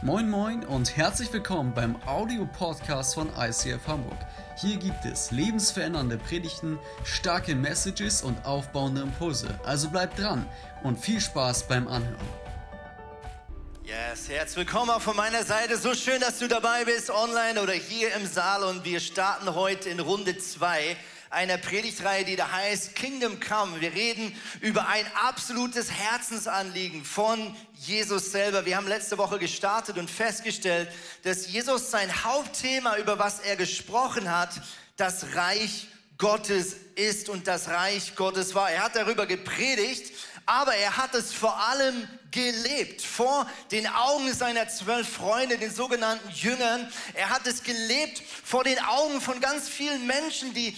Moin Moin und herzlich willkommen beim Audio-Podcast von ICF Hamburg. Hier gibt es lebensverändernde Predigten, starke Messages und aufbauende Impulse. Also bleibt dran und viel Spaß beim Anhören. Yes, herzlich willkommen auch von meiner Seite. So schön, dass du dabei bist, online oder hier im Saal. Und wir starten heute in Runde 2 einer Predigtreihe, die da heißt Kingdom Come. Wir reden über ein absolutes Herzensanliegen von Jesus selber. Wir haben letzte Woche gestartet und festgestellt, dass Jesus sein Hauptthema, über was er gesprochen hat, das Reich Gottes ist und das Reich Gottes war. Er hat darüber gepredigt, aber er hat es vor allem gelebt vor den Augen seiner zwölf Freunde, den sogenannten Jüngern. Er hat es gelebt vor den Augen von ganz vielen Menschen, die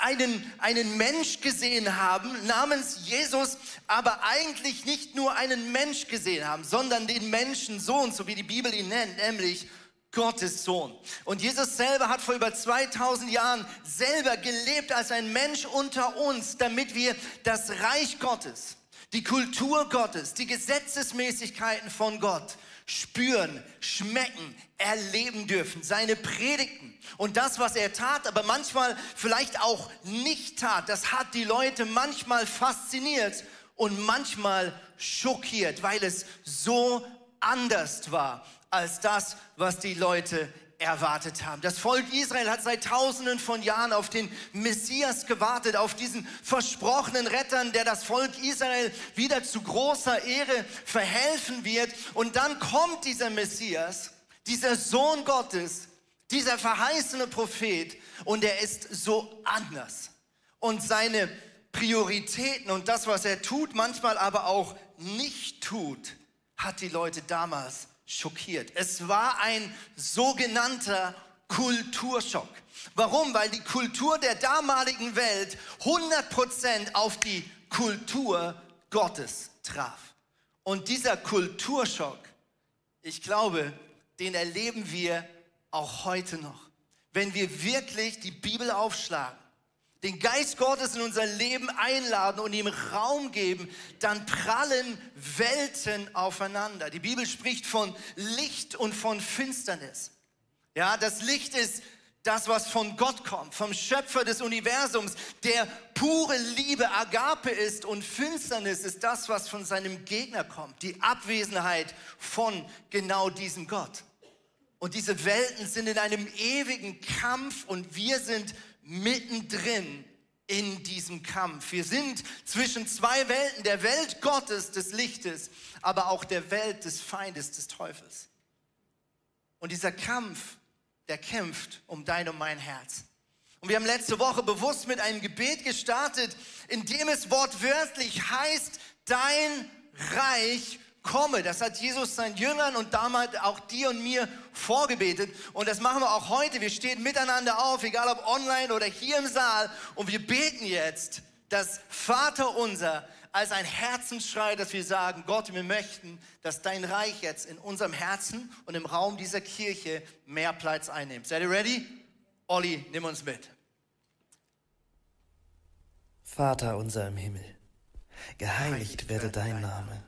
einen, einen Mensch gesehen haben namens Jesus, aber eigentlich nicht nur einen Mensch gesehen haben, sondern den Menschen Sohn, so wie die Bibel ihn nennt, nämlich Gottes Sohn. Und Jesus selber hat vor über 2000 Jahren selber gelebt als ein Mensch unter uns, damit wir das Reich Gottes, die Kultur Gottes, die Gesetzesmäßigkeiten von Gott spüren, schmecken, erleben dürfen. Seine Predigten und das, was er tat, aber manchmal vielleicht auch nicht tat, das hat die Leute manchmal fasziniert und manchmal schockiert, weil es so anders war als das, was die Leute erwartet haben. Das Volk Israel hat seit Tausenden von Jahren auf den Messias gewartet, auf diesen versprochenen Rettern, der das Volk Israel wieder zu großer Ehre verhelfen wird. Und dann kommt dieser Messias, dieser Sohn Gottes, dieser verheißene Prophet, und er ist so anders. Und seine Prioritäten und das, was er tut, manchmal aber auch nicht tut, hat die Leute damals schockiert. Es war ein sogenannter Kulturschock. Warum? Weil die Kultur der damaligen Welt 100% auf die Kultur Gottes traf. Und dieser Kulturschock, ich glaube, den erleben wir auch heute noch. Wenn wir wirklich die Bibel aufschlagen den Geist Gottes in unser Leben einladen und ihm Raum geben, dann prallen Welten aufeinander. Die Bibel spricht von Licht und von Finsternis. Ja, das Licht ist das, was von Gott kommt, vom Schöpfer des Universums, der pure Liebe, Agape ist und Finsternis ist das, was von seinem Gegner kommt, die Abwesenheit von genau diesem Gott. Und diese Welten sind in einem ewigen Kampf und wir sind mittendrin in diesem Kampf. Wir sind zwischen zwei Welten, der Welt Gottes, des Lichtes, aber auch der Welt des Feindes, des Teufels. Und dieser Kampf, der kämpft um dein und mein Herz. Und wir haben letzte Woche bewusst mit einem Gebet gestartet, in dem es wortwörtlich heißt, dein Reich komme. Das hat Jesus seinen Jüngern und damals auch dir und mir vorgebetet. Und das machen wir auch heute. Wir stehen miteinander auf, egal ob online oder hier im Saal. Und wir beten jetzt das Vater unser als ein Herzensschrei, dass wir sagen, Gott, wir möchten, dass dein Reich jetzt in unserem Herzen und im Raum dieser Kirche mehr Platz einnimmt. Seid ihr ready? Olli, nimm uns mit. Vater unser im Himmel, geheiligt werde dein Name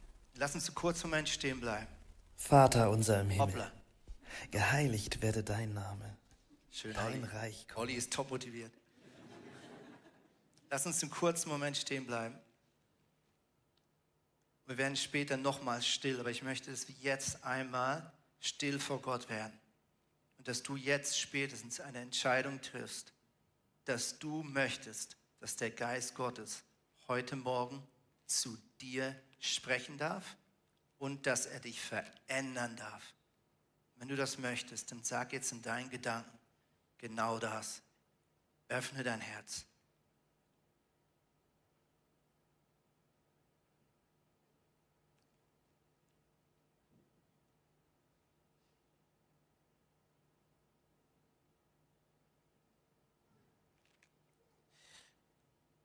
Lass uns kurz Moment stehen bleiben. Vater unser im Himmel, Hoppla. geheiligt werde dein Name. Schön, dein Olli. Reich komme. Olli ist top motiviert. Lass uns einen kurzen Moment stehen bleiben. Wir werden später nochmal still, aber ich möchte, dass wir jetzt einmal still vor Gott werden. Und dass du jetzt spätestens eine Entscheidung triffst, dass du möchtest, dass der Geist Gottes heute Morgen zu dir sprechen darf und dass er dich verändern darf. Wenn du das möchtest, dann sag jetzt in deinen Gedanken genau das. Öffne dein Herz.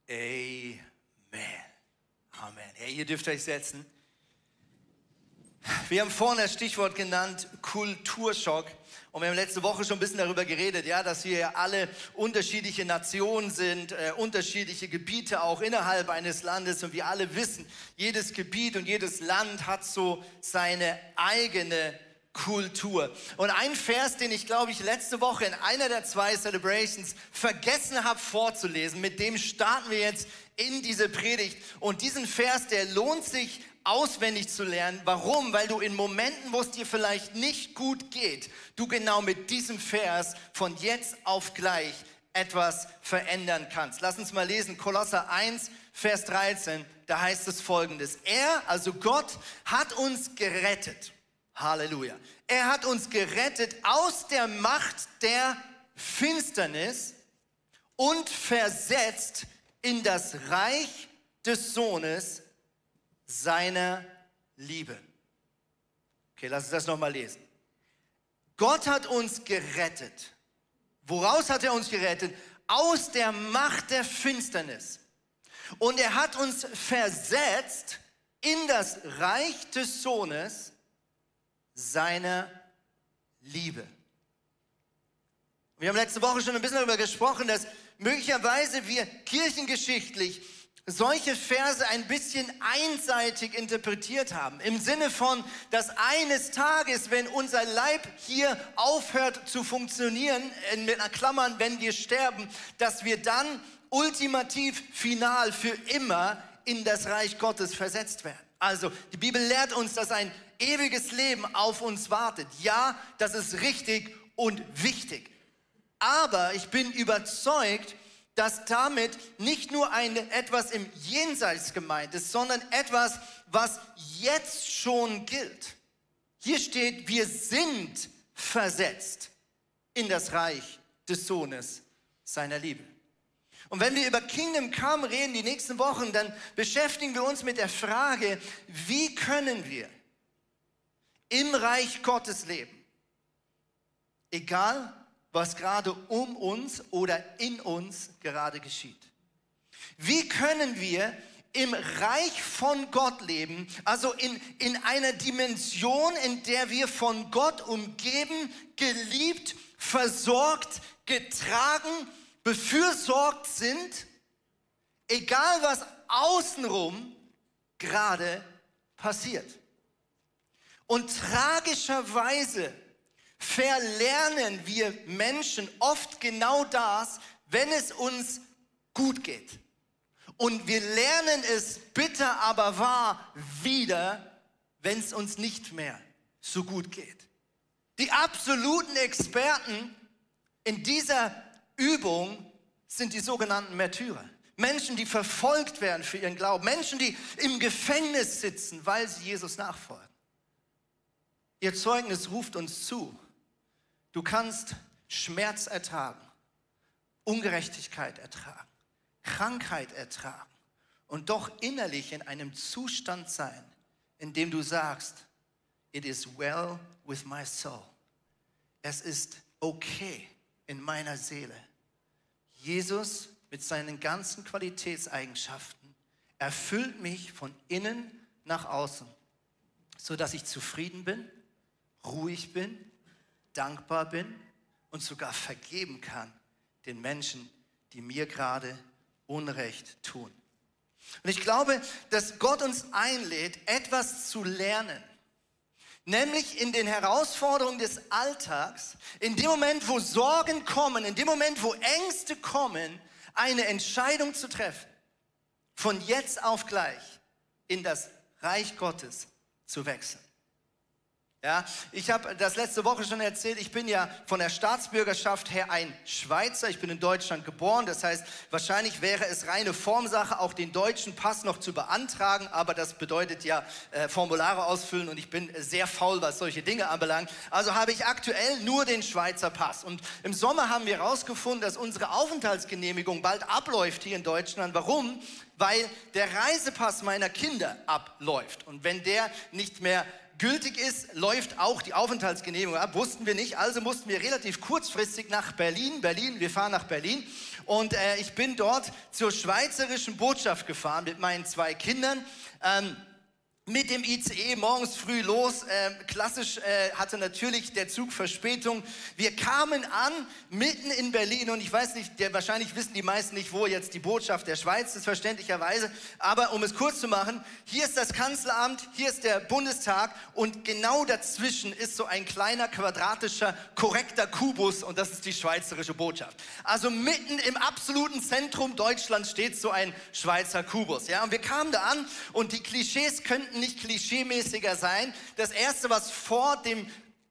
Amen. Amen. Hey, ihr dürft euch setzen. Wir haben vorhin das Stichwort genannt, Kulturschock. Und wir haben letzte Woche schon ein bisschen darüber geredet, ja, dass wir ja alle unterschiedliche Nationen sind, äh, unterschiedliche Gebiete auch innerhalb eines Landes. Und wir alle wissen, jedes Gebiet und jedes Land hat so seine eigene Kultur. Und ein Vers, den ich glaube ich letzte Woche in einer der zwei Celebrations vergessen habe vorzulesen, mit dem starten wir jetzt in diese Predigt. Und diesen Vers, der lohnt sich auswendig zu lernen. Warum? Weil du in Momenten, wo es dir vielleicht nicht gut geht, du genau mit diesem Vers von jetzt auf gleich etwas verändern kannst. Lass uns mal lesen, Kolosser 1, Vers 13, da heißt es folgendes. Er, also Gott, hat uns gerettet. Halleluja. Er hat uns gerettet aus der Macht der Finsternis und versetzt in das Reich des Sohnes seiner Liebe. Okay, lass uns das nochmal lesen. Gott hat uns gerettet. Woraus hat er uns gerettet? Aus der Macht der Finsternis. Und er hat uns versetzt in das Reich des Sohnes seiner Liebe. Wir haben letzte Woche schon ein bisschen darüber gesprochen, dass möglicherweise wir kirchengeschichtlich solche Verse ein bisschen einseitig interpretiert haben. Im Sinne von, dass eines Tages, wenn unser Leib hier aufhört zu funktionieren, einer Klammern, wenn wir sterben, dass wir dann ultimativ, final, für immer in das Reich Gottes versetzt werden. Also die Bibel lehrt uns, dass ein ewiges Leben auf uns wartet. Ja, das ist richtig und wichtig. Aber ich bin überzeugt, dass damit nicht nur ein, etwas im Jenseits gemeint ist, sondern etwas, was jetzt schon gilt. Hier steht, wir sind versetzt in das Reich des Sohnes seiner Liebe. Und wenn wir über Kingdom Come reden die nächsten Wochen, dann beschäftigen wir uns mit der Frage, wie können wir im Reich Gottes leben? Egal, was gerade um uns oder in uns gerade geschieht. Wie können wir im Reich von Gott leben, also in, in einer Dimension, in der wir von Gott umgeben, geliebt, versorgt, getragen, befürsorgt sind, egal was außenrum gerade passiert. Und tragischerweise verlernen wir Menschen oft genau das, wenn es uns gut geht. Und wir lernen es bitter aber wahr wieder, wenn es uns nicht mehr so gut geht. Die absoluten Experten in dieser Übung sind die sogenannten Märtyrer. Menschen, die verfolgt werden für ihren Glauben. Menschen, die im Gefängnis sitzen, weil sie Jesus nachfolgen. Ihr Zeugnis ruft uns zu, Du kannst Schmerz ertragen, Ungerechtigkeit ertragen, Krankheit ertragen und doch innerlich in einem Zustand sein, in dem du sagst, it is well with my soul. Es ist okay in meiner Seele. Jesus mit seinen ganzen Qualitätseigenschaften erfüllt mich von innen nach außen, so dass ich zufrieden bin, ruhig bin dankbar bin und sogar vergeben kann den Menschen, die mir gerade Unrecht tun. Und ich glaube, dass Gott uns einlädt, etwas zu lernen. Nämlich in den Herausforderungen des Alltags, in dem Moment, wo Sorgen kommen, in dem Moment, wo Ängste kommen, eine Entscheidung zu treffen, von jetzt auf gleich in das Reich Gottes zu wechseln. Ja, ich habe das letzte Woche schon erzählt, ich bin ja von der Staatsbürgerschaft her ein Schweizer, ich bin in Deutschland geboren, das heißt, wahrscheinlich wäre es reine Formsache, auch den deutschen Pass noch zu beantragen, aber das bedeutet ja äh, Formulare ausfüllen und ich bin sehr faul, was solche Dinge anbelangt. Also habe ich aktuell nur den Schweizer Pass und im Sommer haben wir herausgefunden, dass unsere Aufenthaltsgenehmigung bald abläuft hier in Deutschland. Warum? Weil der Reisepass meiner Kinder abläuft und wenn der nicht mehr gültig ist, läuft auch die Aufenthaltsgenehmigung ab. Wussten wir nicht, also mussten wir relativ kurzfristig nach Berlin. Berlin, wir fahren nach Berlin. Und äh, ich bin dort zur schweizerischen Botschaft gefahren mit meinen zwei Kindern. Ähm, mit dem ICE morgens früh los. Äh, klassisch äh, hatte natürlich der Zug Verspätung. Wir kamen an mitten in Berlin und ich weiß nicht, der, wahrscheinlich wissen die meisten nicht, wo jetzt die Botschaft der Schweiz ist, verständlicherweise. Aber um es kurz zu machen, hier ist das Kanzleramt, hier ist der Bundestag und genau dazwischen ist so ein kleiner quadratischer, korrekter Kubus und das ist die schweizerische Botschaft. Also mitten im absoluten Zentrum Deutschlands steht so ein Schweizer Kubus. Ja, und wir kamen da an und die Klischees könnten könnten nicht klischeemäßiger sein. Das erste, was vor dem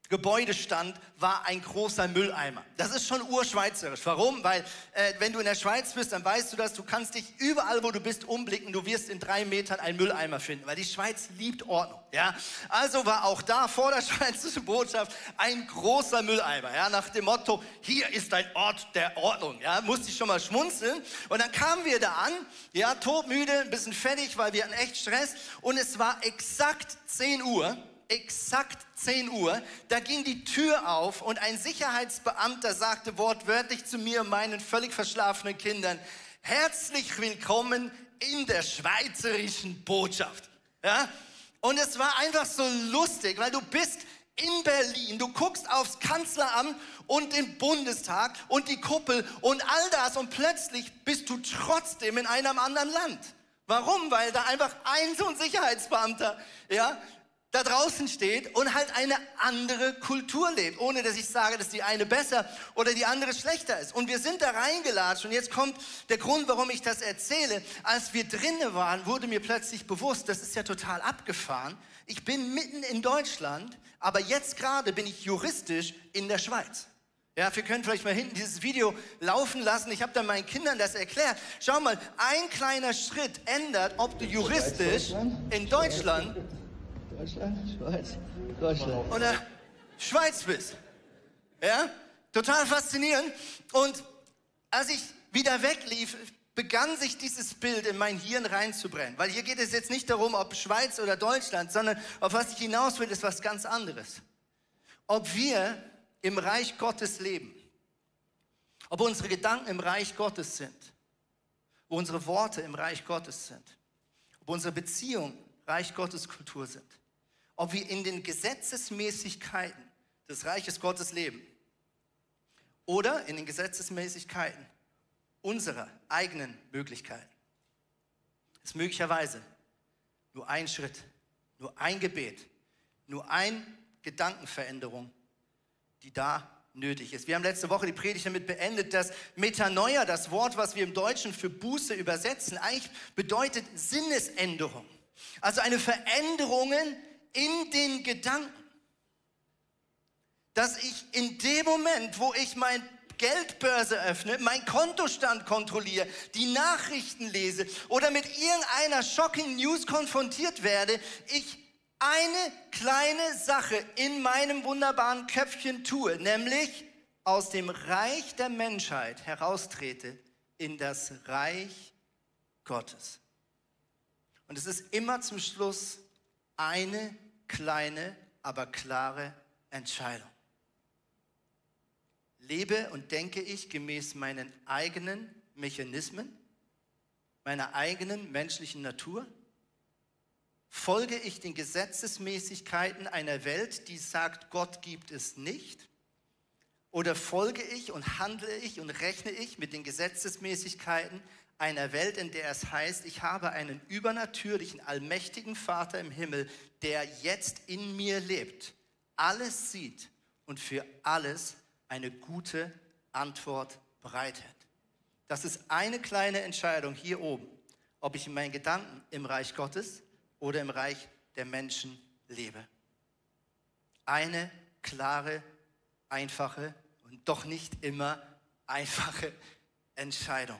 Gebäude stand, war ein großer Mülleimer. Das ist schon urschweizerisch. Warum? Weil äh, wenn du in der Schweiz bist, dann weißt du das, du kannst dich überall, wo du bist, umblicken. Du wirst in drei Metern einen Mülleimer finden, weil die Schweiz liebt Ordnung. Ja? Also war auch da vor der schweizerischen Botschaft ein großer Mülleimer. Ja? Nach dem Motto, hier ist ein Ort der Ordnung. Ja? Musste ich schon mal schmunzeln. Und dann kamen wir da an, ja, todmüde, ein bisschen fertig, weil wir hatten echt Stress. Und es war exakt 10 Uhr exakt 10 Uhr, da ging die Tür auf und ein Sicherheitsbeamter sagte wortwörtlich zu mir und meinen völlig verschlafenen Kindern, herzlich willkommen in der schweizerischen Botschaft. Ja? Und es war einfach so lustig, weil du bist in Berlin, du guckst aufs Kanzleramt und den Bundestag und die Kuppel und all das und plötzlich bist du trotzdem in einem anderen Land. Warum? Weil da einfach ein so ein Sicherheitsbeamter, ja, da draußen steht und halt eine andere Kultur lebt, ohne dass ich sage, dass die eine besser oder die andere schlechter ist. Und wir sind da reingelatscht und jetzt kommt der Grund, warum ich das erzähle. Als wir drinnen waren, wurde mir plötzlich bewusst, das ist ja total abgefahren. Ich bin mitten in Deutschland, aber jetzt gerade bin ich juristisch in der Schweiz. Ja, wir können vielleicht mal hinten dieses Video laufen lassen. Ich habe dann meinen Kindern das erklärt. Schau mal, ein kleiner Schritt ändert, ob du juristisch in Deutschland Deutschland, Schweiz, Deutschland. Oder Schweiz bist. Ja? Total faszinierend. Und als ich wieder weglief, begann sich dieses Bild in mein Hirn reinzubrennen. Weil hier geht es jetzt nicht darum, ob Schweiz oder Deutschland, sondern auf was ich hinaus will, ist was ganz anderes. Ob wir im Reich Gottes leben, ob unsere Gedanken im Reich Gottes sind, wo unsere Worte im Reich Gottes sind, ob unsere Beziehungen Reich Gottes Kultur sind ob wir in den Gesetzesmäßigkeiten des Reiches Gottes leben oder in den Gesetzesmäßigkeiten unserer eigenen Möglichkeiten. ist möglicherweise nur ein Schritt, nur ein Gebet, nur eine Gedankenveränderung, die da nötig ist. Wir haben letzte Woche die Predigt damit beendet, dass Metanoia, das Wort, was wir im Deutschen für Buße übersetzen, eigentlich bedeutet Sinnesänderung. Also eine Veränderung in den Gedanken, dass ich in dem Moment, wo ich mein Geldbörse öffne, mein Kontostand kontrolliere, die Nachrichten lese oder mit irgendeiner shocking News konfrontiert werde, ich eine kleine Sache in meinem wunderbaren Köpfchen tue, nämlich aus dem Reich der Menschheit heraustrete in das Reich Gottes. Und es ist immer zum Schluss eine kleine, aber klare Entscheidung. Lebe und denke ich gemäß meinen eigenen Mechanismen, meiner eigenen menschlichen Natur? Folge ich den Gesetzesmäßigkeiten einer Welt, die sagt, Gott gibt es nicht? Oder folge ich und handle ich und rechne ich mit den Gesetzesmäßigkeiten einer Welt, in der es heißt, ich habe einen übernatürlichen, allmächtigen Vater im Himmel, der jetzt in mir lebt, alles sieht und für alles eine gute Antwort bereithält. Das ist eine kleine Entscheidung hier oben, ob ich in meinen Gedanken im Reich Gottes oder im Reich der Menschen lebe. Eine klare, einfache und doch nicht immer einfache Entscheidung.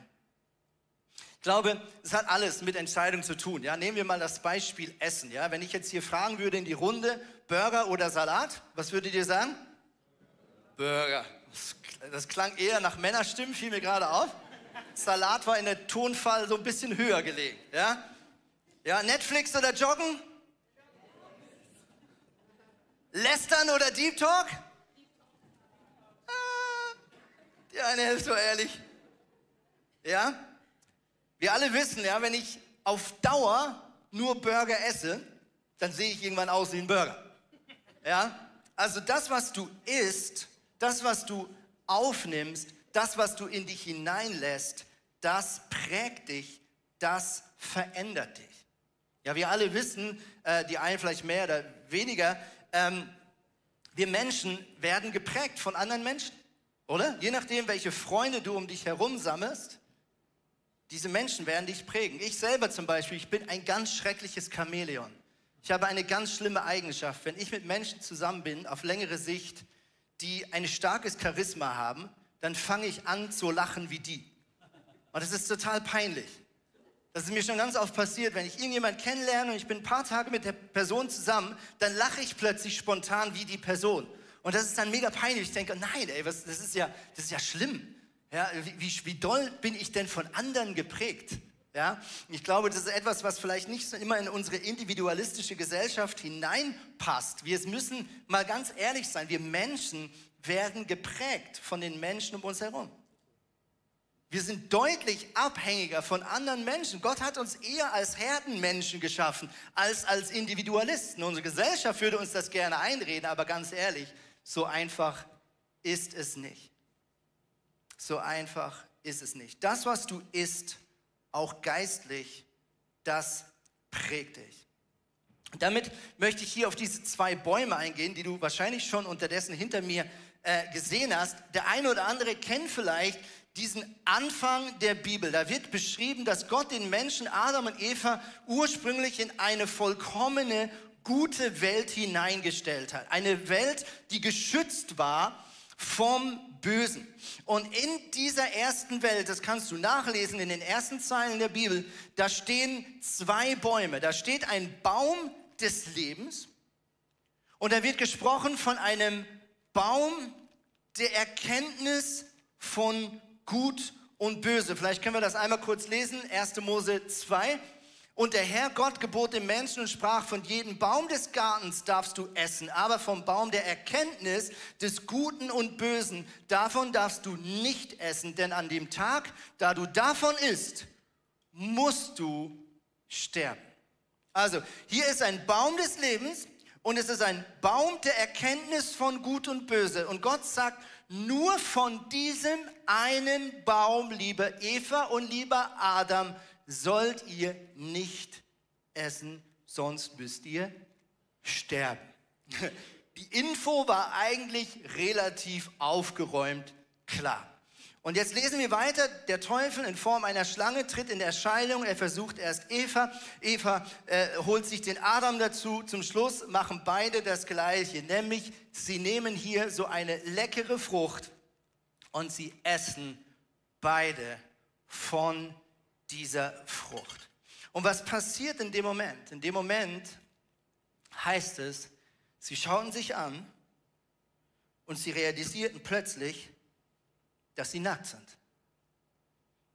Ich glaube, es hat alles mit Entscheidung zu tun. Ja, nehmen wir mal das Beispiel Essen. Ja, wenn ich jetzt hier fragen würde in die Runde, Burger oder Salat, was würdet ihr sagen? Burger. Das klang eher nach Männerstimmen, fiel mir gerade auf. Salat war in der Tonfall so ein bisschen höher gelegen. Ja, ja Netflix oder Joggen? Lästern oder Deep Talk? Ah, die eine Hälfte war ehrlich. Ja? Wir alle wissen, ja, wenn ich auf Dauer nur Burger esse, dann sehe ich irgendwann aus wie ein Burger. Ja? Also das, was du isst, das, was du aufnimmst, das, was du in dich hineinlässt, das prägt dich, das verändert dich. Ja, wir alle wissen, äh, die einen vielleicht mehr oder weniger, ähm, wir Menschen werden geprägt von anderen Menschen, oder? Je nachdem, welche Freunde du um dich herum sammelst, diese Menschen werden dich prägen. Ich selber zum Beispiel, ich bin ein ganz schreckliches Chamäleon. Ich habe eine ganz schlimme Eigenschaft. Wenn ich mit Menschen zusammen bin, auf längere Sicht, die ein starkes Charisma haben, dann fange ich an zu lachen wie die. Und das ist total peinlich. Das ist mir schon ganz oft passiert, wenn ich irgendjemanden kennenlerne und ich bin ein paar Tage mit der Person zusammen, dann lache ich plötzlich spontan wie die Person. Und das ist dann mega peinlich. Ich denke, nein, ey, was, das, ist ja, das ist ja schlimm. Ja, wie, wie, doll bin ich denn von anderen geprägt? Ja, ich glaube, das ist etwas, was vielleicht nicht so immer in unsere individualistische Gesellschaft hineinpasst. Wir müssen mal ganz ehrlich sein. Wir Menschen werden geprägt von den Menschen um uns herum. Wir sind deutlich abhängiger von anderen Menschen. Gott hat uns eher als Herdenmenschen geschaffen, als als Individualisten. Unsere Gesellschaft würde uns das gerne einreden, aber ganz ehrlich, so einfach ist es nicht. So einfach ist es nicht. Das, was du isst, auch geistlich, das prägt dich. Damit möchte ich hier auf diese zwei Bäume eingehen, die du wahrscheinlich schon unterdessen hinter mir äh, gesehen hast. Der eine oder andere kennt vielleicht diesen Anfang der Bibel. Da wird beschrieben, dass Gott den Menschen Adam und Eva ursprünglich in eine vollkommene, gute Welt hineingestellt hat. Eine Welt, die geschützt war vom Bösen. Und in dieser ersten Welt, das kannst du nachlesen in den ersten Zeilen der Bibel, da stehen zwei Bäume. Da steht ein Baum des Lebens und da wird gesprochen von einem Baum der Erkenntnis von Gut und Böse. Vielleicht können wir das einmal kurz lesen. 1. Mose 2. Und der Herr Gott gebot dem Menschen und sprach, von jedem Baum des Gartens darfst du essen, aber vom Baum der Erkenntnis des Guten und Bösen, davon darfst du nicht essen, denn an dem Tag, da du davon isst, musst du sterben. Also, hier ist ein Baum des Lebens und es ist ein Baum der Erkenntnis von Gut und Böse. Und Gott sagt, nur von diesem einen Baum, liebe Eva und lieber Adam, sollt ihr nicht essen, sonst müsst ihr sterben. Die Info war eigentlich relativ aufgeräumt klar. Und jetzt lesen wir weiter. Der Teufel in Form einer Schlange tritt in Erscheinung. Er versucht erst Eva. Eva äh, holt sich den Adam dazu. Zum Schluss machen beide das Gleiche. Nämlich, sie nehmen hier so eine leckere Frucht und sie essen beide von dieser Frucht. Und was passiert in dem Moment? In dem Moment heißt es, sie schauen sich an und sie realisierten plötzlich, dass sie nackt sind.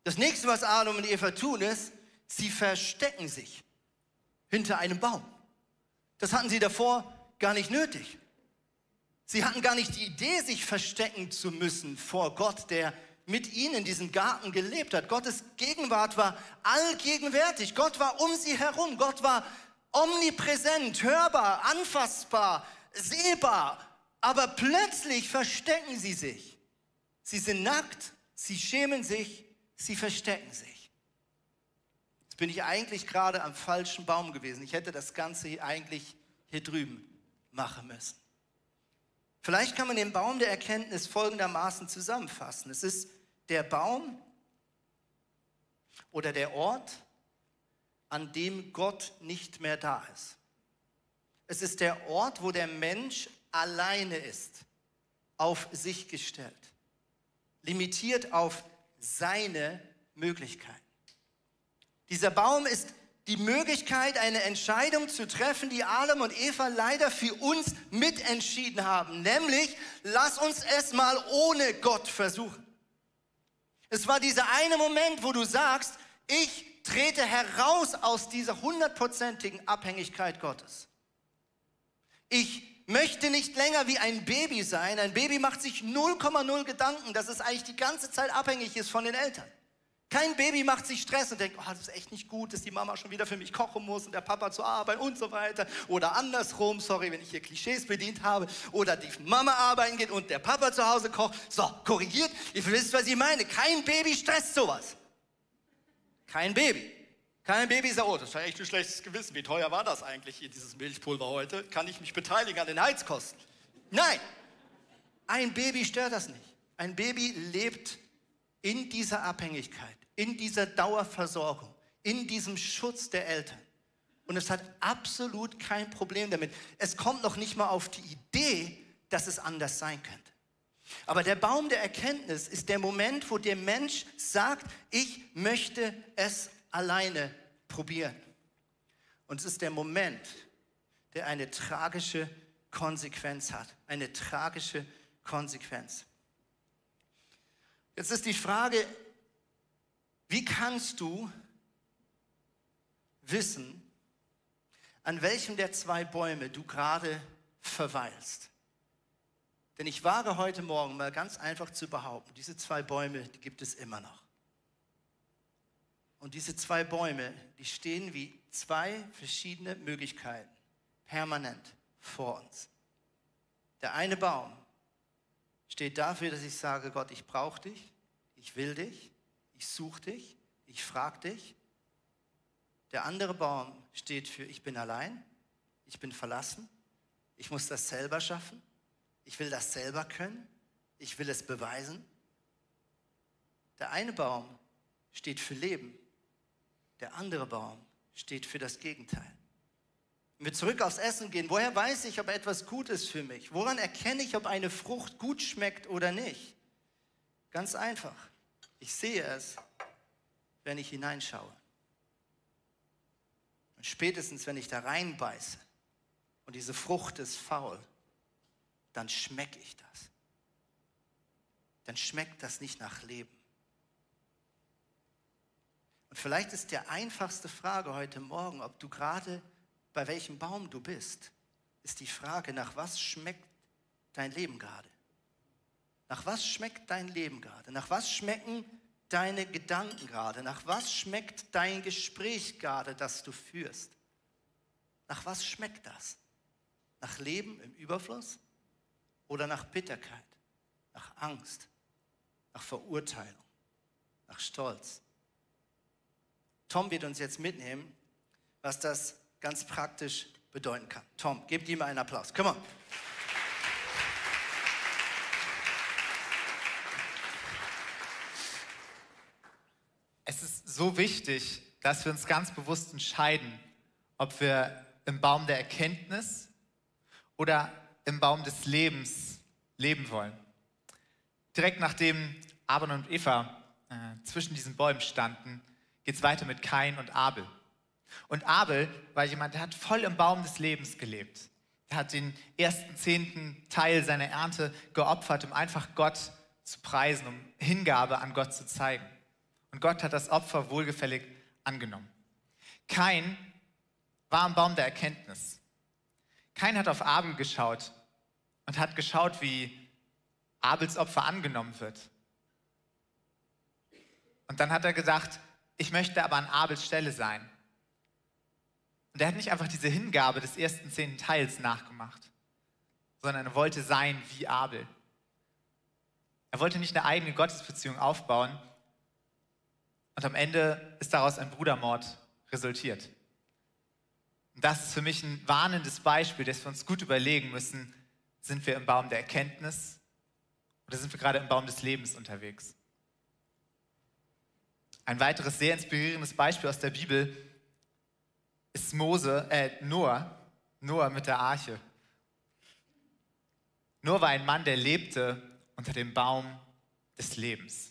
Das nächste, was Adam und Eva tun, ist, sie verstecken sich hinter einem Baum. Das hatten sie davor gar nicht nötig. Sie hatten gar nicht die Idee, sich verstecken zu müssen vor Gott, der mit ihnen in diesem Garten gelebt hat. Gottes Gegenwart war allgegenwärtig. Gott war um sie herum. Gott war omnipräsent, hörbar, anfassbar, sehbar. Aber plötzlich verstecken sie sich. Sie sind nackt, sie schämen sich, sie verstecken sich. Jetzt bin ich eigentlich gerade am falschen Baum gewesen. Ich hätte das Ganze eigentlich hier drüben machen müssen. Vielleicht kann man den Baum der Erkenntnis folgendermaßen zusammenfassen. Es ist der Baum oder der Ort, an dem Gott nicht mehr da ist. Es ist der Ort, wo der Mensch alleine ist, auf sich gestellt, limitiert auf seine Möglichkeiten. Dieser Baum ist die Möglichkeit, eine Entscheidung zu treffen, die Adam und Eva leider für uns mitentschieden haben. Nämlich, lass uns es mal ohne Gott versuchen. Es war dieser eine Moment, wo du sagst, ich trete heraus aus dieser hundertprozentigen Abhängigkeit Gottes. Ich möchte nicht länger wie ein Baby sein. Ein Baby macht sich 0,0 Gedanken, dass es eigentlich die ganze Zeit abhängig ist von den Eltern. Kein Baby macht sich Stress und denkt, oh, das ist echt nicht gut, dass die Mama schon wieder für mich kochen muss und der Papa zur Arbeit und so weiter. Oder andersrum, sorry, wenn ich hier Klischees bedient habe. Oder die Mama arbeiten geht und der Papa zu Hause kocht. So, korrigiert. Ihr wisst, was ich meine. Kein Baby stresst sowas. Kein Baby. Kein Baby sagt, oh, das ja echt ein schlechtes Gewissen. Wie teuer war das eigentlich hier, dieses Milchpulver heute? Kann ich mich beteiligen an den Heizkosten? Nein. Ein Baby stört das nicht. Ein Baby lebt in dieser Abhängigkeit in dieser Dauerversorgung, in diesem Schutz der Eltern. Und es hat absolut kein Problem damit. Es kommt noch nicht mal auf die Idee, dass es anders sein könnte. Aber der Baum der Erkenntnis ist der Moment, wo der Mensch sagt, ich möchte es alleine probieren. Und es ist der Moment, der eine tragische Konsequenz hat. Eine tragische Konsequenz. Jetzt ist die Frage, wie kannst du wissen, an welchem der zwei Bäume du gerade verweilst? Denn ich wage heute Morgen mal ganz einfach zu behaupten, diese zwei Bäume, die gibt es immer noch. Und diese zwei Bäume, die stehen wie zwei verschiedene Möglichkeiten permanent vor uns. Der eine Baum steht dafür, dass ich sage, Gott, ich brauche dich, ich will dich, ich suche dich, ich frage dich. Der andere Baum steht für, ich bin allein, ich bin verlassen, ich muss das selber schaffen, ich will das selber können, ich will es beweisen. Der eine Baum steht für Leben, der andere Baum steht für das Gegenteil. Wenn wir zurück aufs Essen gehen, woher weiß ich, ob etwas gut ist für mich? Woran erkenne ich, ob eine Frucht gut schmeckt oder nicht? Ganz einfach. Ich sehe es, wenn ich hineinschaue. Und spätestens, wenn ich da reinbeiße und diese Frucht ist faul, dann schmecke ich das. Dann schmeckt das nicht nach Leben. Und vielleicht ist die einfachste Frage heute Morgen, ob du gerade bei welchem Baum du bist, ist die Frage, nach was schmeckt dein Leben gerade? Nach was schmeckt dein Leben gerade? Nach was schmecken deine Gedanken gerade? Nach was schmeckt dein Gespräch gerade, das du führst? Nach was schmeckt das? Nach Leben im Überfluss oder nach Bitterkeit, nach Angst, nach Verurteilung, nach Stolz? Tom wird uns jetzt mitnehmen, was das ganz praktisch bedeuten kann. Tom, gebt ihm einen Applaus. Komm on. So wichtig, dass wir uns ganz bewusst entscheiden, ob wir im Baum der Erkenntnis oder im Baum des Lebens leben wollen. Direkt nachdem Adam und Eva äh, zwischen diesen Bäumen standen, geht es weiter mit Kain und Abel. Und Abel war jemand, der hat voll im Baum des Lebens gelebt. Er hat den ersten zehnten Teil seiner Ernte geopfert, um einfach Gott zu preisen, um Hingabe an Gott zu zeigen. Und Gott hat das Opfer wohlgefällig angenommen. Kein war am Baum der Erkenntnis. Kein hat auf Abel geschaut und hat geschaut, wie Abels Opfer angenommen wird. Und dann hat er gesagt, ich möchte aber an Abels Stelle sein. Und er hat nicht einfach diese Hingabe des ersten zehnten Teils nachgemacht, sondern er wollte sein wie Abel. Er wollte nicht eine eigene Gottesbeziehung aufbauen, und am Ende ist daraus ein Brudermord resultiert. Und das ist für mich ein warnendes Beispiel, dass wir uns gut überlegen müssen, sind wir im Baum der Erkenntnis oder sind wir gerade im Baum des Lebens unterwegs? Ein weiteres sehr inspirierendes Beispiel aus der Bibel ist Mose, äh, Noah, Noah mit der Arche. Noah war ein Mann, der lebte unter dem Baum des Lebens.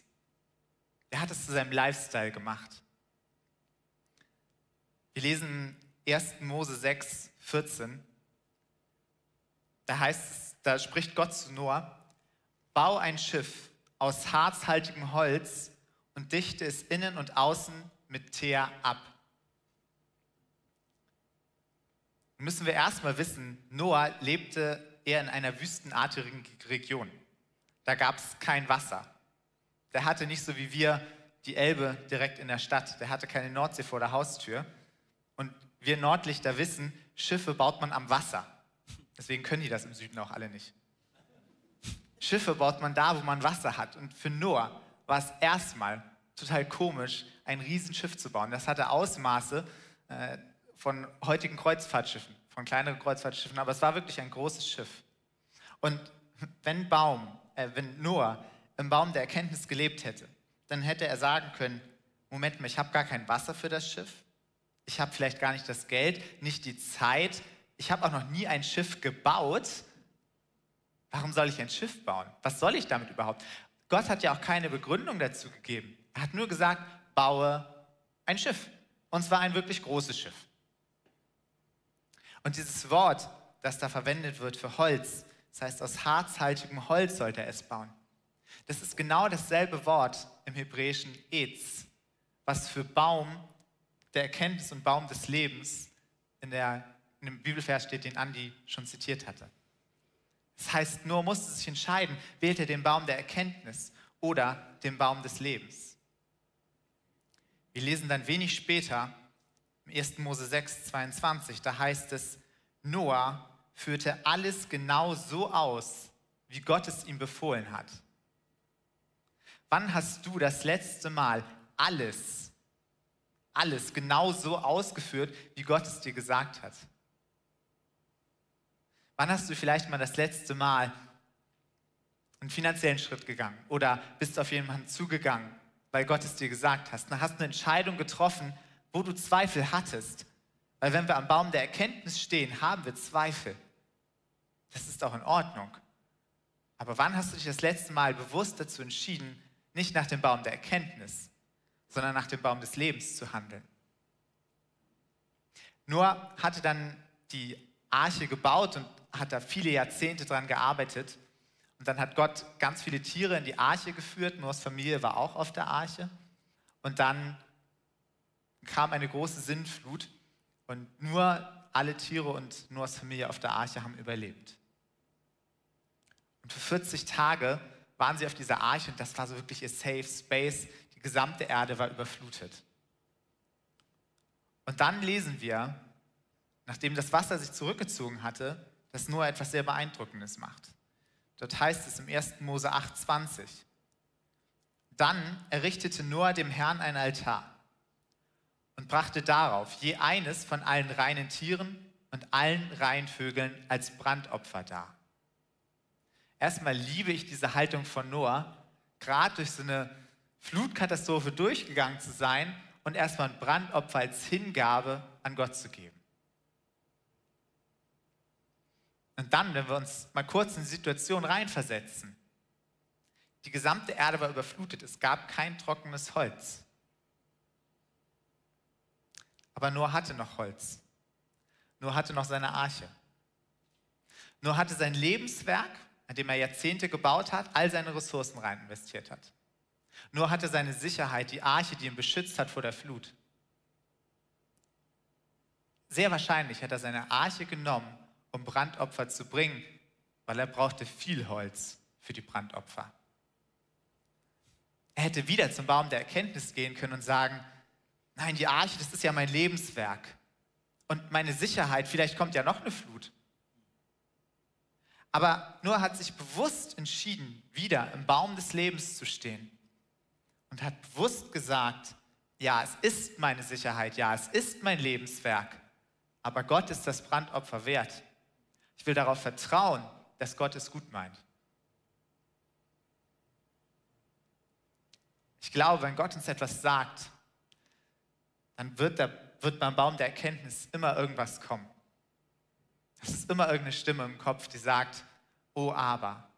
Er hat es zu seinem Lifestyle gemacht. Wir lesen 1. Mose 6, 14. Da heißt es, da spricht Gott zu Noah, bau ein Schiff aus harzhaltigem Holz und dichte es innen und außen mit Teer ab. Müssen wir erstmal wissen, Noah lebte eher in einer wüstenartigen Region. Da gab es kein Wasser. Der hatte nicht so wie wir die Elbe direkt in der Stadt. Der hatte keine Nordsee vor der Haustür. Und wir Nordlichter wissen, Schiffe baut man am Wasser. Deswegen können die das im Süden auch alle nicht. Schiffe baut man da, wo man Wasser hat. Und für Noah war es erstmal total komisch, ein Riesenschiff zu bauen. Das hatte Ausmaße äh, von heutigen Kreuzfahrtschiffen, von kleineren Kreuzfahrtschiffen, aber es war wirklich ein großes Schiff. Und wenn Baum, äh, wenn Noah im Baum der Erkenntnis gelebt hätte, dann hätte er sagen können, Moment mal, ich habe gar kein Wasser für das Schiff, ich habe vielleicht gar nicht das Geld, nicht die Zeit, ich habe auch noch nie ein Schiff gebaut. Warum soll ich ein Schiff bauen? Was soll ich damit überhaupt? Gott hat ja auch keine Begründung dazu gegeben. Er hat nur gesagt, baue ein Schiff. Und zwar ein wirklich großes Schiff. Und dieses Wort, das da verwendet wird für Holz, das heißt, aus harzhaltigem Holz sollte er es bauen. Das ist genau dasselbe Wort im Hebräischen Etz, was für Baum der Erkenntnis und Baum des Lebens in, der, in dem Bibelvers steht, den Andi schon zitiert hatte. Das heißt, Noah musste sich entscheiden, wählt er den Baum der Erkenntnis oder den Baum des Lebens. Wir lesen dann wenig später im 1. Mose 6, 22, da heißt es, Noah führte alles genau so aus, wie Gott es ihm befohlen hat. Wann hast du das letzte Mal alles, alles genau so ausgeführt, wie Gott es dir gesagt hat? Wann hast du vielleicht mal das letzte Mal einen finanziellen Schritt gegangen oder bist auf jemanden zugegangen, weil Gott es dir gesagt hat? Dann hast du eine Entscheidung getroffen, wo du Zweifel hattest. Weil wenn wir am Baum der Erkenntnis stehen, haben wir Zweifel. Das ist auch in Ordnung. Aber wann hast du dich das letzte Mal bewusst dazu entschieden, nicht nach dem Baum der Erkenntnis, sondern nach dem Baum des Lebens zu handeln? Nur hatte dann die Arche gebaut und hat da viele Jahrzehnte dran gearbeitet. Und dann hat Gott ganz viele Tiere in die Arche geführt. Noahs Familie war auch auf der Arche. Und dann kam eine große Sintflut und nur alle Tiere und Noahs Familie auf der Arche haben überlebt. Und für 40 Tage waren sie auf dieser Arche und das war so wirklich ihr Safe Space. Die gesamte Erde war überflutet. Und dann lesen wir, nachdem das Wasser sich zurückgezogen hatte, dass Noah etwas sehr Beeindruckendes macht. Dort heißt es im 1. Mose 8,20. Dann errichtete Noah dem Herrn ein Altar und brachte darauf je eines von allen reinen Tieren und allen reinen Vögeln als Brandopfer dar. Erstmal liebe ich diese Haltung von Noah, gerade durch so eine Flutkatastrophe durchgegangen zu sein und erstmal ein Brandopfer als Hingabe an Gott zu geben. Und dann, wenn wir uns mal kurz in die Situation reinversetzen, die gesamte Erde war überflutet, es gab kein trockenes Holz. Aber Noah hatte noch Holz. Noah hatte noch seine Arche. Noah hatte sein Lebenswerk, an dem er Jahrzehnte gebaut hat, all seine Ressourcen rein investiert hat. Noah hatte seine Sicherheit, die Arche, die ihn beschützt hat vor der Flut. Sehr wahrscheinlich hat er seine Arche genommen um Brandopfer zu bringen, weil er brauchte viel Holz für die Brandopfer. Er hätte wieder zum Baum der Erkenntnis gehen können und sagen, nein, die Arche, das ist ja mein Lebenswerk und meine Sicherheit, vielleicht kommt ja noch eine Flut. Aber Noah hat sich bewusst entschieden, wieder im Baum des Lebens zu stehen und hat bewusst gesagt, ja, es ist meine Sicherheit, ja, es ist mein Lebenswerk, aber Gott ist das Brandopfer wert. Ich will darauf vertrauen, dass Gott es gut meint. Ich glaube, wenn Gott uns etwas sagt, dann wird, der, wird beim Baum der Erkenntnis immer irgendwas kommen. Es ist immer irgendeine Stimme im Kopf, die sagt, oh aber.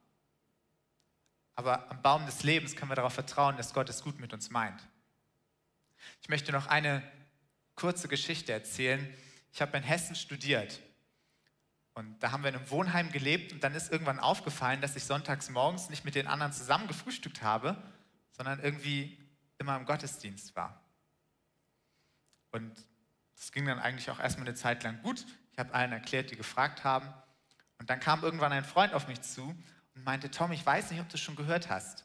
Aber am Baum des Lebens können wir darauf vertrauen, dass Gott es gut mit uns meint. Ich möchte noch eine kurze Geschichte erzählen. Ich habe in Hessen studiert und da haben wir in einem Wohnheim gelebt und dann ist irgendwann aufgefallen, dass ich sonntags morgens nicht mit den anderen zusammen gefrühstückt habe, sondern irgendwie immer im Gottesdienst war. Und das ging dann eigentlich auch erstmal eine Zeit lang gut. Ich habe allen erklärt, die gefragt haben. Und dann kam irgendwann ein Freund auf mich zu und meinte, Tom, ich weiß nicht, ob du es schon gehört hast,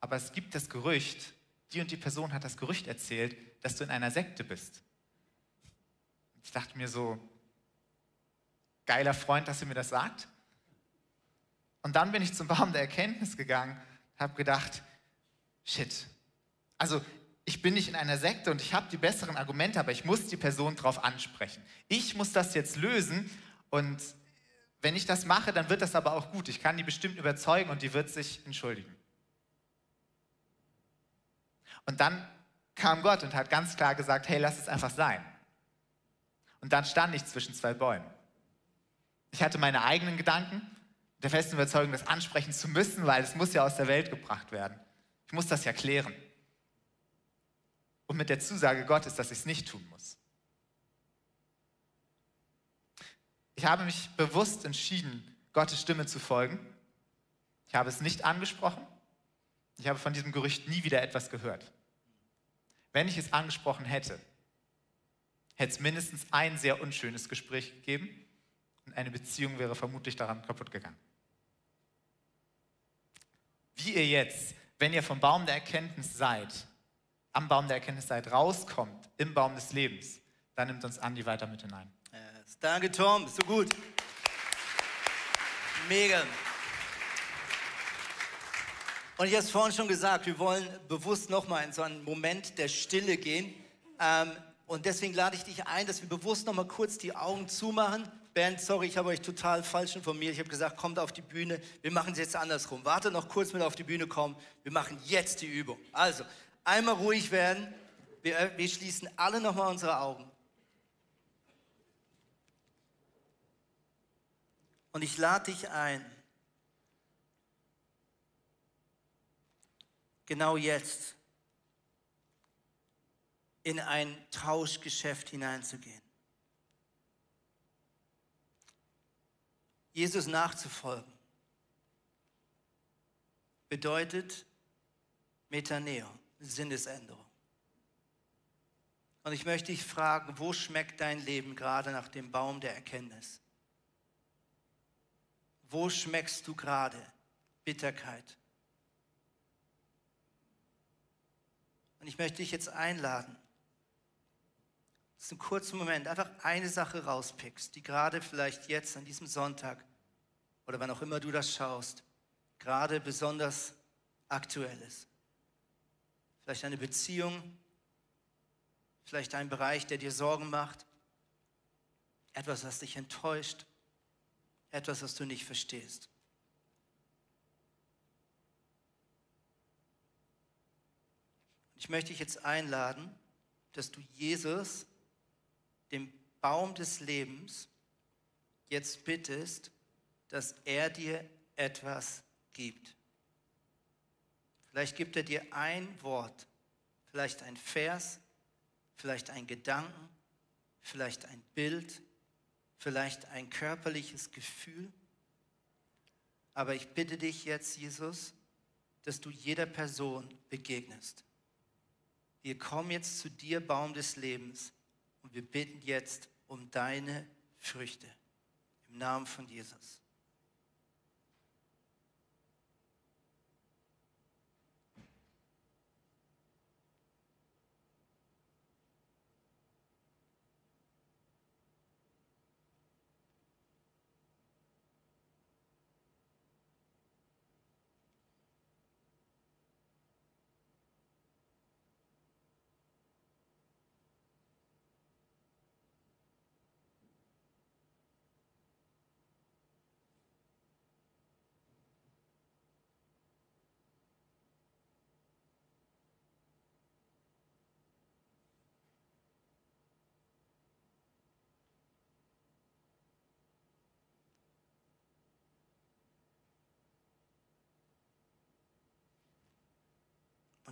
aber es gibt das Gerücht, die und die Person hat das Gerücht erzählt, dass du in einer Sekte bist. Ich dachte mir so, geiler Freund, dass er mir das sagt. Und dann bin ich zum Baum der Erkenntnis gegangen, habe gedacht, shit, also ich bin nicht in einer Sekte und ich habe die besseren Argumente, aber ich muss die Person darauf ansprechen. Ich muss das jetzt lösen und wenn ich das mache, dann wird das aber auch gut. Ich kann die bestimmt überzeugen und die wird sich entschuldigen. Und dann kam Gott und hat ganz klar gesagt, hey, lass es einfach sein. Und dann stand ich zwischen zwei Bäumen. Ich hatte meine eigenen Gedanken, der festen Überzeugung, das ansprechen zu müssen, weil es muss ja aus der Welt gebracht werden. Ich muss das ja klären. Und mit der Zusage Gottes, dass ich es nicht tun muss. Ich habe mich bewusst entschieden, Gottes Stimme zu folgen. Ich habe es nicht angesprochen. Ich habe von diesem Gerücht nie wieder etwas gehört. Wenn ich es angesprochen hätte, hätte es mindestens ein sehr unschönes Gespräch gegeben und eine Beziehung wäre vermutlich daran kaputt gegangen. Wie ihr jetzt, wenn ihr vom Baum der Erkenntnis seid, am Baum der Erkenntnis seid, rauskommt, im Baum des Lebens, dann nimmt uns Andi weiter mit hinein. Yes. Danke, Tom, so gut. Mega. Und ich habe es vorhin schon gesagt, wir wollen bewusst nochmal in so einen Moment der Stille gehen. Ähm, und deswegen lade ich dich ein, dass wir bewusst nochmal kurz die Augen zumachen. Bernd, sorry, ich habe euch total falsch informiert. Ich habe gesagt, kommt auf die Bühne. Wir machen es jetzt andersrum. Warte noch kurz mit auf die Bühne kommen. Wir machen jetzt die Übung. Also, einmal ruhig werden. Wir, äh, wir schließen alle nochmal unsere Augen. Und ich lade dich ein, genau jetzt in ein Tauschgeschäft hineinzugehen. Jesus nachzufolgen bedeutet Metaneo, Sinnesänderung. Und ich möchte dich fragen, wo schmeckt dein Leben gerade nach dem Baum der Erkenntnis? Wo schmeckst du gerade Bitterkeit? Und ich möchte dich jetzt einladen, dass du einen kurzen Moment einfach eine Sache rauspickst, die gerade vielleicht jetzt an diesem Sonntag oder wann auch immer du das schaust, gerade besonders aktuell ist. Vielleicht eine Beziehung, vielleicht ein Bereich, der dir Sorgen macht, etwas, was dich enttäuscht, etwas, was du nicht verstehst. Ich möchte dich jetzt einladen, dass du Jesus, dem Baum des Lebens, jetzt bittest, dass er dir etwas gibt. Vielleicht gibt er dir ein Wort, vielleicht ein Vers, vielleicht ein Gedanken, vielleicht ein Bild, vielleicht ein körperliches Gefühl. Aber ich bitte dich jetzt, Jesus, dass du jeder Person begegnest wir kommen jetzt zu dir, Baum des Lebens, und wir bitten jetzt um deine Früchte. Im Namen von Jesus.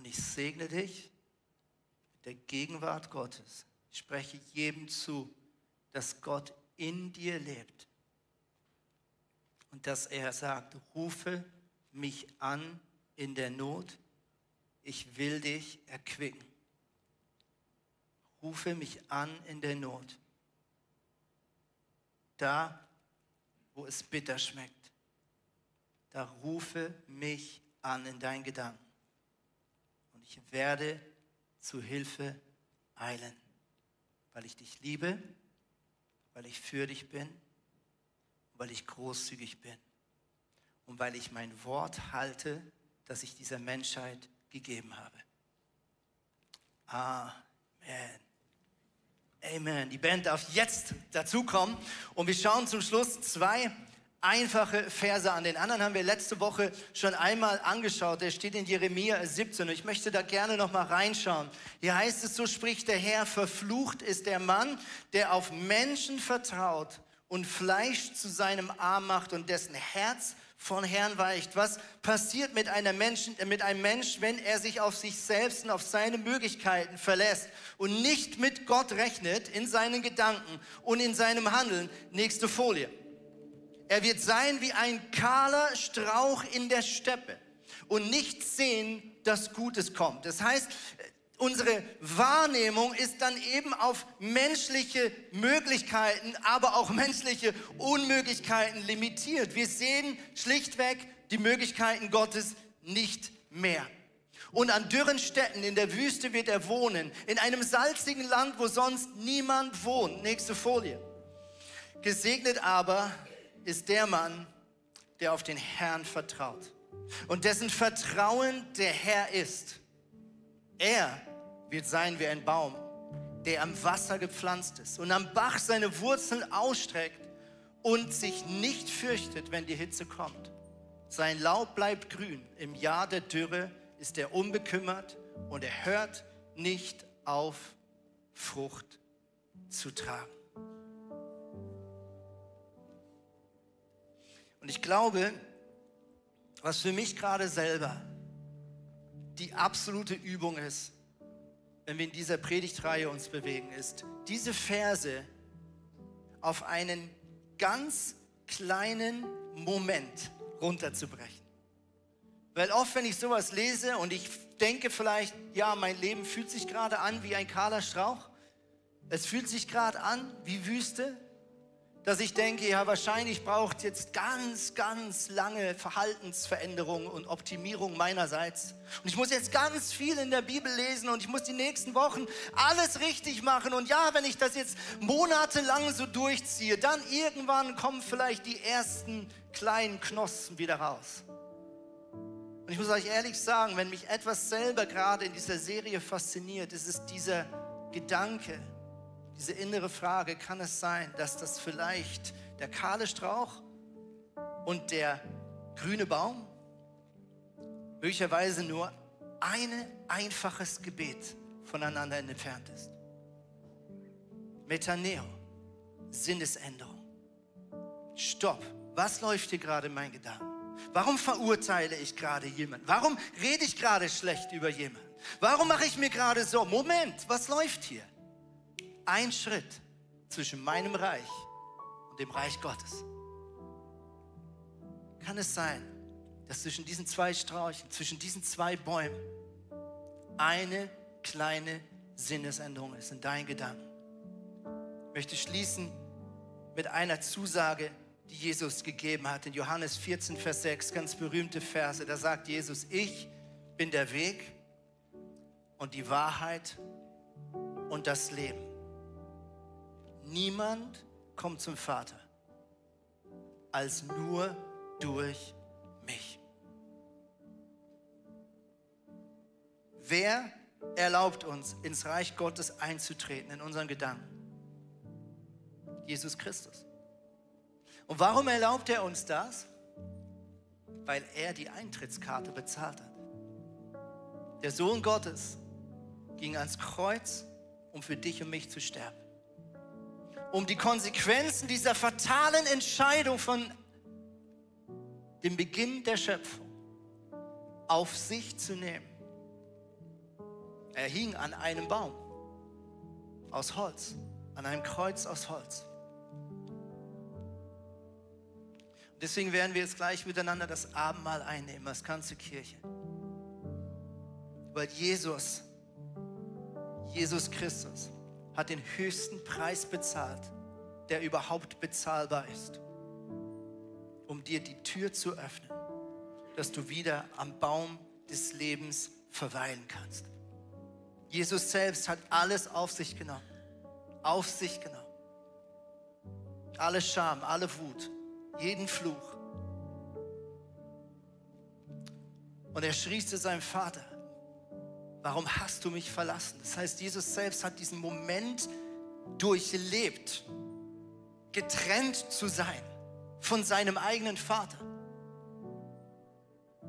Und ich segne dich mit der Gegenwart Gottes. Ich spreche jedem zu, dass Gott in dir lebt. Und dass er sagt, rufe mich an in der Not, ich will dich erquicken. Rufe mich an in der Not. Da, wo es bitter schmeckt, da rufe mich an in deinen Gedanken ich werde zu Hilfe eilen, weil ich dich liebe, weil ich für dich bin, weil ich großzügig bin und weil ich mein Wort halte, das ich dieser Menschheit gegeben habe. Amen. Amen. Die Band darf jetzt dazukommen und wir schauen zum Schluss zwei einfache Verse an. Den anderen haben wir letzte Woche schon einmal angeschaut. Der steht in Jeremia 17 und ich möchte da gerne noch mal reinschauen. Hier heißt es, so spricht der Herr, verflucht ist der Mann, der auf Menschen vertraut und Fleisch zu seinem Arm macht und dessen Herz von Herrn weicht. Was passiert mit, einer Menschen, mit einem Mensch, wenn er sich auf sich selbst und auf seine Möglichkeiten verlässt und nicht mit Gott rechnet in seinen Gedanken und in seinem Handeln? Nächste Folie. Er wird sein wie ein kahler Strauch in der Steppe und nicht sehen, dass Gutes kommt. Das heißt, unsere Wahrnehmung ist dann eben auf menschliche Möglichkeiten, aber auch menschliche Unmöglichkeiten limitiert. Wir sehen schlichtweg die Möglichkeiten Gottes nicht mehr. Und an dürren Städten in der Wüste wird er wohnen, in einem salzigen Land, wo sonst niemand wohnt. Nächste Folie. Gesegnet aber ist der Mann, der auf den Herrn vertraut und dessen Vertrauen der Herr ist. Er wird sein wie ein Baum, der am Wasser gepflanzt ist und am Bach seine Wurzeln ausstreckt und sich nicht fürchtet, wenn die Hitze kommt. Sein Laub bleibt grün. Im Jahr der Dürre ist er unbekümmert und er hört nicht auf, Frucht zu tragen. Und ich glaube, was für mich gerade selber die absolute Übung ist, wenn wir in dieser Predigtreihe uns bewegen, ist, diese Verse auf einen ganz kleinen Moment runterzubrechen. Weil oft, wenn ich sowas lese und ich denke vielleicht, ja, mein Leben fühlt sich gerade an wie ein kahler Strauch, es fühlt sich gerade an wie Wüste, dass ich denke, ja, wahrscheinlich braucht jetzt ganz, ganz lange Verhaltensveränderung und Optimierung meinerseits. Und ich muss jetzt ganz viel in der Bibel lesen und ich muss die nächsten Wochen alles richtig machen. Und ja, wenn ich das jetzt monatelang so durchziehe, dann irgendwann kommen vielleicht die ersten kleinen Knospen wieder raus. Und ich muss euch ehrlich sagen, wenn mich etwas selber gerade in dieser Serie fasziniert, ist es dieser Gedanke, diese innere Frage, kann es sein, dass das vielleicht der kahle Strauch und der grüne Baum möglicherweise nur ein einfaches Gebet voneinander entfernt ist. Metaneo, Sinnesänderung. Stopp. Was läuft hier gerade in meinen Gedanken? Warum verurteile ich gerade jemanden? Warum rede ich gerade schlecht über jemanden? Warum mache ich mir gerade so? Moment, was läuft hier? Ein Schritt zwischen meinem Reich und dem Reich Gottes. Kann es sein, dass zwischen diesen zwei Sträuchen, zwischen diesen zwei Bäumen eine kleine Sinnesänderung ist in deinen Gedanken? Ich möchte schließen mit einer Zusage, die Jesus gegeben hat in Johannes 14, Vers 6, ganz berühmte Verse. Da sagt Jesus, ich bin der Weg und die Wahrheit und das Leben. Niemand kommt zum Vater als nur durch mich. Wer erlaubt uns, ins Reich Gottes einzutreten, in unseren Gedanken? Jesus Christus. Und warum erlaubt er uns das? Weil er die Eintrittskarte bezahlt hat. Der Sohn Gottes ging ans Kreuz, um für dich und mich zu sterben um die Konsequenzen dieser fatalen Entscheidung von dem Beginn der Schöpfung auf sich zu nehmen. Er hing an einem Baum aus Holz, an einem Kreuz aus Holz. Deswegen werden wir jetzt gleich miteinander das Abendmahl einnehmen als ganze Kirche. Weil Jesus, Jesus Christus, hat den höchsten Preis bezahlt, der überhaupt bezahlbar ist. dir die Tür zu öffnen, dass du wieder am Baum des Lebens verweilen kannst. Jesus selbst hat alles auf sich genommen. Auf sich genommen. Alle Scham, alle Wut, jeden Fluch. Und er schrie zu seinem Vater, warum hast du mich verlassen? Das heißt, Jesus selbst hat diesen Moment durchlebt, getrennt zu sein von seinem eigenen Vater.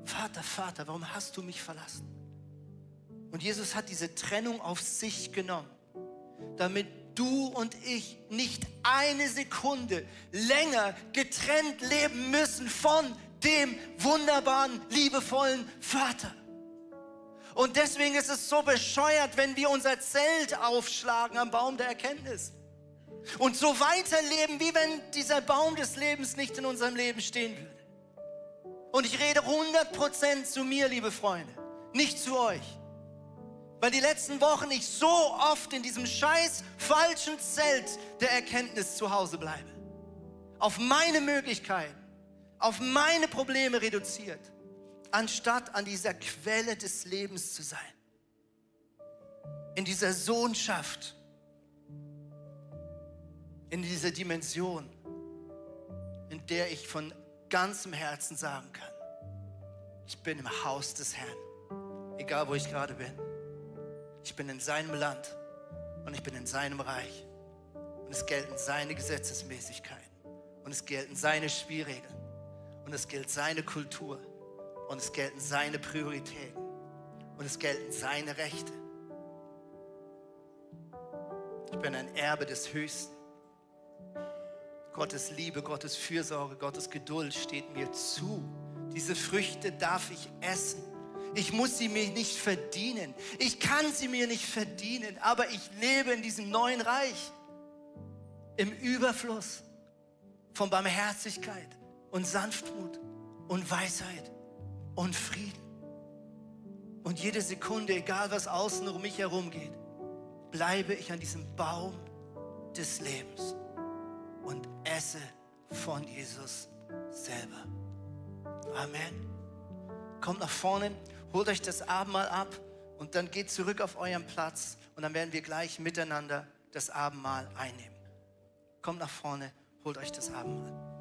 Vater, Vater, warum hast du mich verlassen? Und Jesus hat diese Trennung auf sich genommen, damit du und ich nicht eine Sekunde länger getrennt leben müssen von dem wunderbaren, liebevollen Vater. Und deswegen ist es so bescheuert, wenn wir unser Zelt aufschlagen am Baum der Erkenntnis und so weiterleben, wie wenn dieser Baum des Lebens nicht in unserem Leben stehen würde. Und ich rede 100% zu mir, liebe Freunde, nicht zu euch. Weil die letzten Wochen ich so oft in diesem scheiß falschen Zelt der Erkenntnis zu Hause bleibe. Auf meine Möglichkeiten, auf meine Probleme reduziert, anstatt an dieser Quelle des Lebens zu sein. In dieser Sohnschaft, in dieser Dimension, in der ich von ganzem Herzen sagen kann, ich bin im Haus des Herrn, egal wo ich gerade bin. Ich bin in seinem Land und ich bin in seinem Reich. Und es gelten seine Gesetzesmäßigkeiten und es gelten seine Spielregeln und es gilt seine Kultur und es gelten seine Prioritäten und es gelten seine Rechte. Ich bin ein Erbe des Höchsten. Gottes Liebe, Gottes Fürsorge, Gottes Geduld steht mir zu. Diese Früchte darf ich essen. Ich muss sie mir nicht verdienen. Ich kann sie mir nicht verdienen, aber ich lebe in diesem neuen Reich im Überfluss von Barmherzigkeit und Sanftmut und Weisheit und Frieden. Und jede Sekunde, egal was außen um mich herum geht, bleibe ich an diesem Baum des Lebens und esse von Jesus selber. Amen. Kommt nach vorne holt euch das Abendmahl ab und dann geht zurück auf euren Platz und dann werden wir gleich miteinander das Abendmahl einnehmen. Kommt nach vorne, holt euch das Abendmahl.